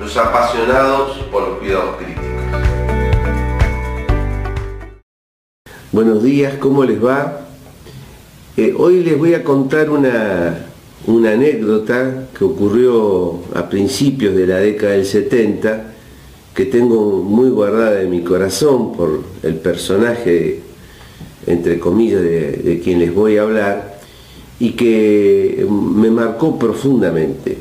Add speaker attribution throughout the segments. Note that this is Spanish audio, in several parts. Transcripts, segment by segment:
Speaker 1: los apasionados por los cuidados críticos.
Speaker 2: Buenos días, ¿cómo les va? Eh, hoy les voy a contar una, una anécdota que ocurrió a principios de la década del 70 que tengo muy guardada en mi corazón por el personaje, entre comillas, de, quien les voy a hablar y que me marcó profundamente.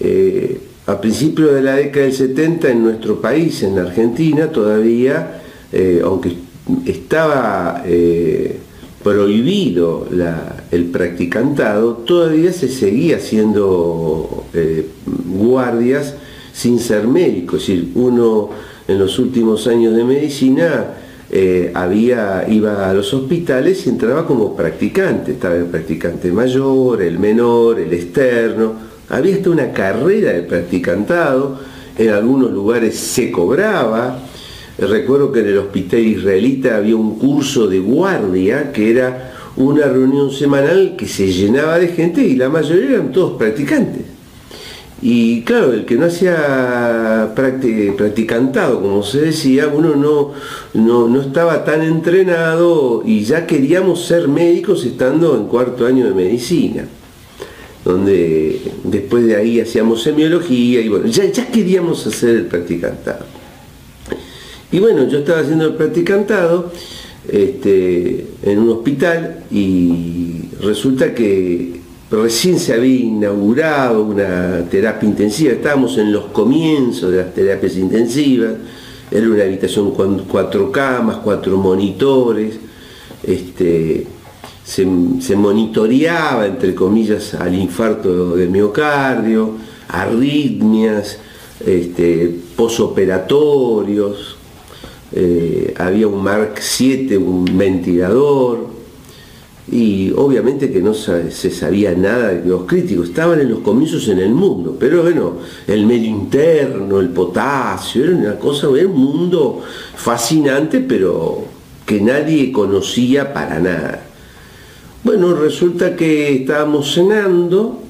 Speaker 2: Eh, a principios de la década del 70 en nuestro país, en Argentina, todavía, eh, aunque estaba eh, prohibido el practicantado, todavía se seguía haciendo eh, guardias sin ser médico. Es decir, uno en los últimos años de medicina había, iba a los hospitales y entraba como practicante. Estaba el practicante mayor, el menor, el externo había hasta una carrera de practicantado, en algunos lugares se cobraba. Recuerdo que en el hospital israelita había un curso de guardia que era una reunión semanal que se llenaba de gente y la mayoría eran todos practicantes. Y claro, el que no hacía practicantado, como se decía, uno no, no, no, estaba tan entrenado y ya queríamos ser médicos estando en cuarto año de medicina donde después de ahí hacíamos semiología y bueno, ya, queríamos hacer el practicantado. Y bueno, yo estaba haciendo el practicantado este, en un hospital y resulta que recién se había inaugurado una terapia intensiva, estábamos en los comienzos de las terapias intensivas, era una habitación con cuatro camas, cuatro monitores, este, se, monitoreaba, entre comillas, al infarto de miocardio, arritmias, este, posoperatorios, eh, había un Mark 7, un ventilador, y obviamente que no se sabía nada de los críticos, estaban en los comienzos en el mundo, pero bueno, el medio interno, el potasio, era una cosa, era un mundo fascinante, pero que nadie conocía para nada. Bueno, resulta que estábamos cenando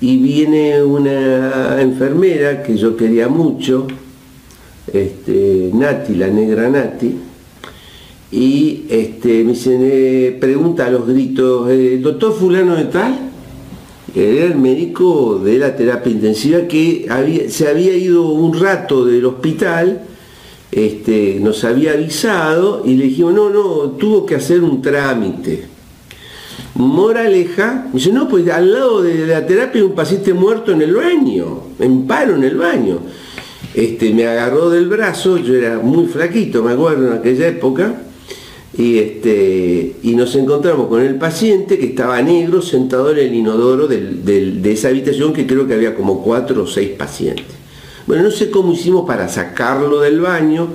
Speaker 2: y viene una enfermera que yo quería mucho, este, Nati, la negra Nati, y este, me dice, pregunta a los gritos, ¿el eh, doctor fulano de tal? Era el médico de la terapia intensiva que se había ido un rato del hospital, este, nos había avisado y le dijimos, no, no, tuvo que hacer un trámite Moraleja, dice, no, pues al lado de la terapia un paciente muerto en el baño, en paro en el baño. Este, me agarró del brazo, yo era muy flaquito, me acuerdo en aquella época, y, este, y nos encontramos con el paciente que estaba negro sentado en el inodoro de esa habitación que creo que había como cuatro o seis pacientes. Bueno, no sé cómo hicimos para sacarlo del baño,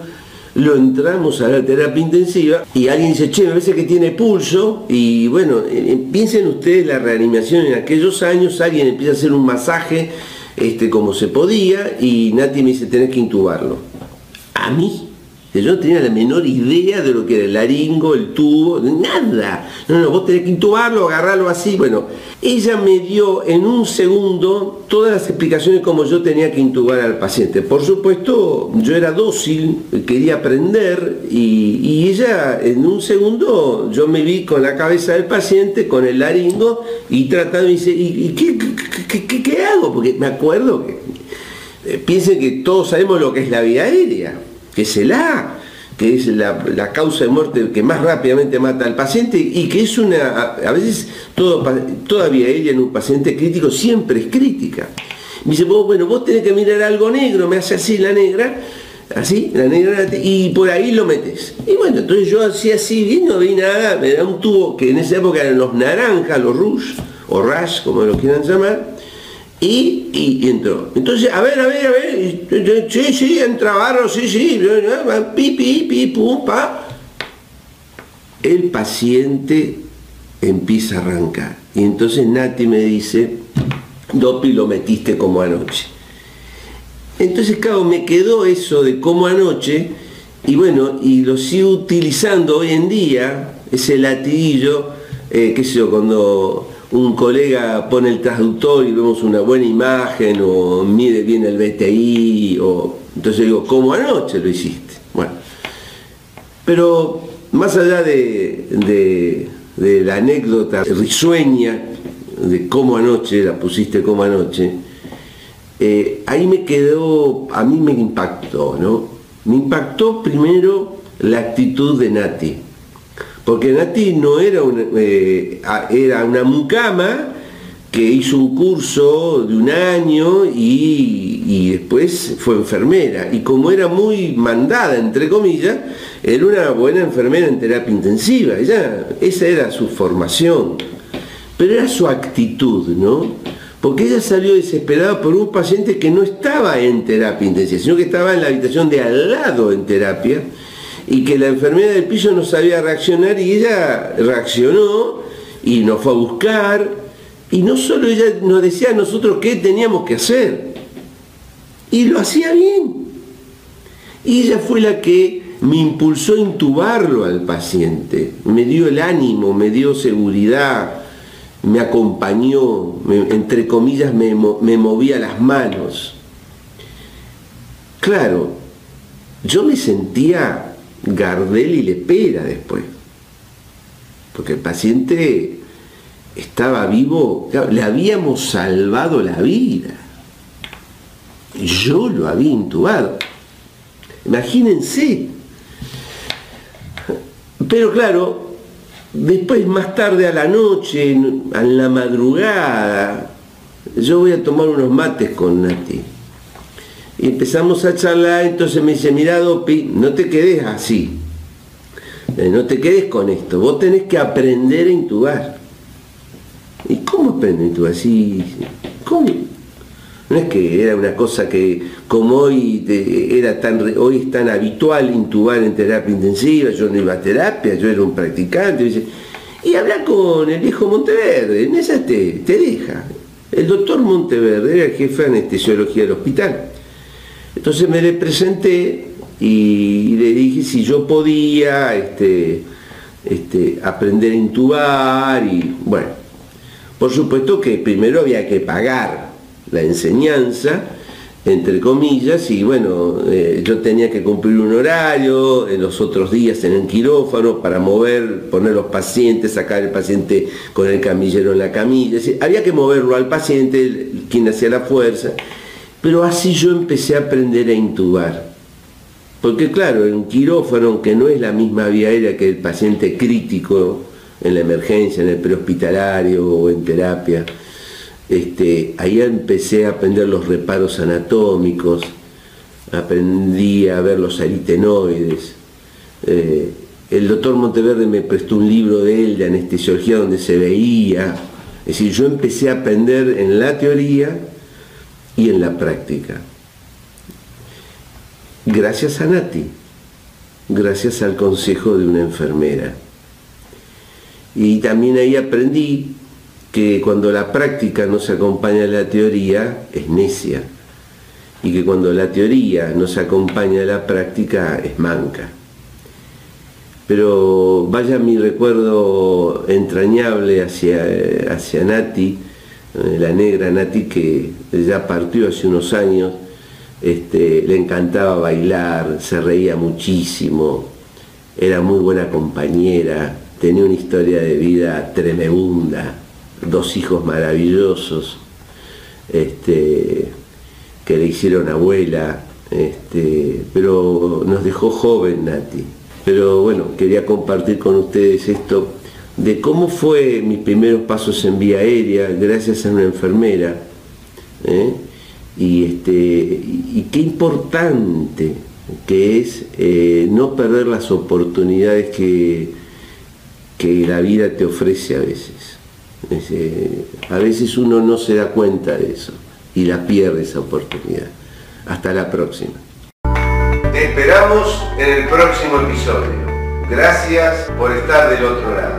Speaker 2: lo entramos a la terapia intensiva y alguien dice, che, me parece que tiene pulso y bueno, eh, eh, piensen ustedes la reanimación en aquellos años, alguien empieza a hacer un masaje este, como se podía y Nati me dice, tenés que intubarlo. A mí, yo no tenía la menor idea de lo que era el laringo, el tubo, nada. No, no, vos tenés que intubarlo, agarrarlo así. Bueno, ella me dio en un segundo todas las explicaciones como yo tenía que intubar al paciente. Por supuesto, yo era dócil, quería aprender y, ella en un segundo yo me vi con la cabeza del paciente, con el laringo y tratando y dice, ¿y, qué, hago? Porque me acuerdo que eh, piensen que todos sabemos lo que es la vía aérea que es el A, que es la, causa de muerte que más rápidamente mata al paciente y que es una, a veces todavía ella en un paciente crítico siempre es crítica. Me dice, bueno, vos tenés que mirar algo negro, me hace así la negra, así, la negra, y por ahí lo metes. Y bueno, entonces yo hacía así, y no vi nada, me da un tubo que en esa época eran los naranjas, los rouge, o rash, como lo quieran llamar, Y, entró. Entonces, a ver, a ver, a ver, sí, sí, entra barro, sí, sí, pi, pi, pi, pum, pa. El paciente empieza a arrancar. Y entonces Nati me dice, Dopi lo metiste como anoche. Entonces, claro, me quedó eso de como anoche, y bueno, y lo sigo utilizando hoy en día, ese latiguillo, eh, qué sé yo, cuando un colega pone el traductor y vemos una buena imagen o mide bien el BTI, o entonces digo, como anoche lo hiciste. Bueno, pero más allá de, la anécdota risueña de cómo anoche, la pusiste como anoche, eh, ahí me quedó, a mí me impactó, ¿no? Me impactó primero la actitud de Nati porque Nati no era una, eh, era una mucama que hizo un curso de un año y, después fue enfermera. Y como era muy mandada, entre comillas, era una buena enfermera en terapia intensiva. Ella, esa era su formación. Pero era su actitud, ¿no? Porque ella salió desesperada por un paciente que no estaba en terapia intensiva, sino que estaba en la habitación de al lado en terapia y que la enfermedad del piso no sabía reaccionar y ella reaccionó y nos fue a buscar y no solo ella nos decía a nosotros qué teníamos que hacer y lo hacía bien. Y ella fue la que me impulsó a intubarlo al paciente, me dio el ánimo, me dio seguridad, me acompañó, entre comillas me movía las manos. Claro, yo me sentía Gardel y Lepera después. Porque el paciente estaba vivo, le habíamos salvado la vida. Yo lo había intubado. Imagínense. Pero claro, después más tarde a la noche, en la madrugada, yo voy a tomar unos mates con Nati. Y empezamos a charlar, entonces me dice, mira Dopi, no te quedes así, eh, no te quedes con esto, vos tenés que aprender a intubar. ¿Y cómo aprendo a intubar? Así, ¿Cómo? No es que era una cosa que como hoy era tan hoy es tan habitual intubar en terapia intensiva, yo no iba a terapia, yo era un practicante, y, y habla con el viejo Monteverde, en esa te, te deja. El doctor Monteverde era el jefe de anestesiología del hospital. Entonces me le presenté y le dije si yo podía este, este, aprender a intubar y bueno, por supuesto que primero había que pagar la enseñanza, entre comillas, y bueno, eh, yo tenía que cumplir un horario, en los otros días en el quirófano para mover, poner los pacientes, sacar el paciente con el camillero en la camilla, había que moverlo al paciente, quien hacía la fuerza. Pero así yo empecé a aprender a intubar. Porque claro, en quirófano, que no es la misma vía aérea que el paciente crítico en la emergencia, en el prehospitalario o en terapia, este, ahí empecé a aprender los reparos anatómicos, aprendí a ver los aritenoides. Eh, el doctor Monteverde me prestó un libro de él de anestesiología donde se veía. Es decir, yo empecé a aprender en la teoría y en la práctica. Gracias a Nati, gracias al consejo de una enfermera. Y también ahí aprendí que cuando la práctica no se acompaña a la teoría es necia y que cuando la teoría no se acompaña a la práctica es manca. Pero vaya mi recuerdo entrañable hacia, hacia Nati, la negra Nati que ya partió hace unos años, este, le encantaba bailar, se reía muchísimo, era muy buena compañera, tenía una historia de vida tremenda, dos hijos maravillosos, este, que le hicieron abuela, este, pero nos dejó joven Nati. Pero bueno, quería compartir con ustedes esto de cómo fue mis primeros pasos en vía aérea gracias a una enfermera. ¿eh? Y, este, y qué importante que es eh, no perder las oportunidades que, que la vida te ofrece a veces. a veces uno no se da cuenta de eso. y la pierde esa oportunidad. Hasta la próxima.
Speaker 1: Te esperamos en el próximo episodio. Gracias por estar del otro lado.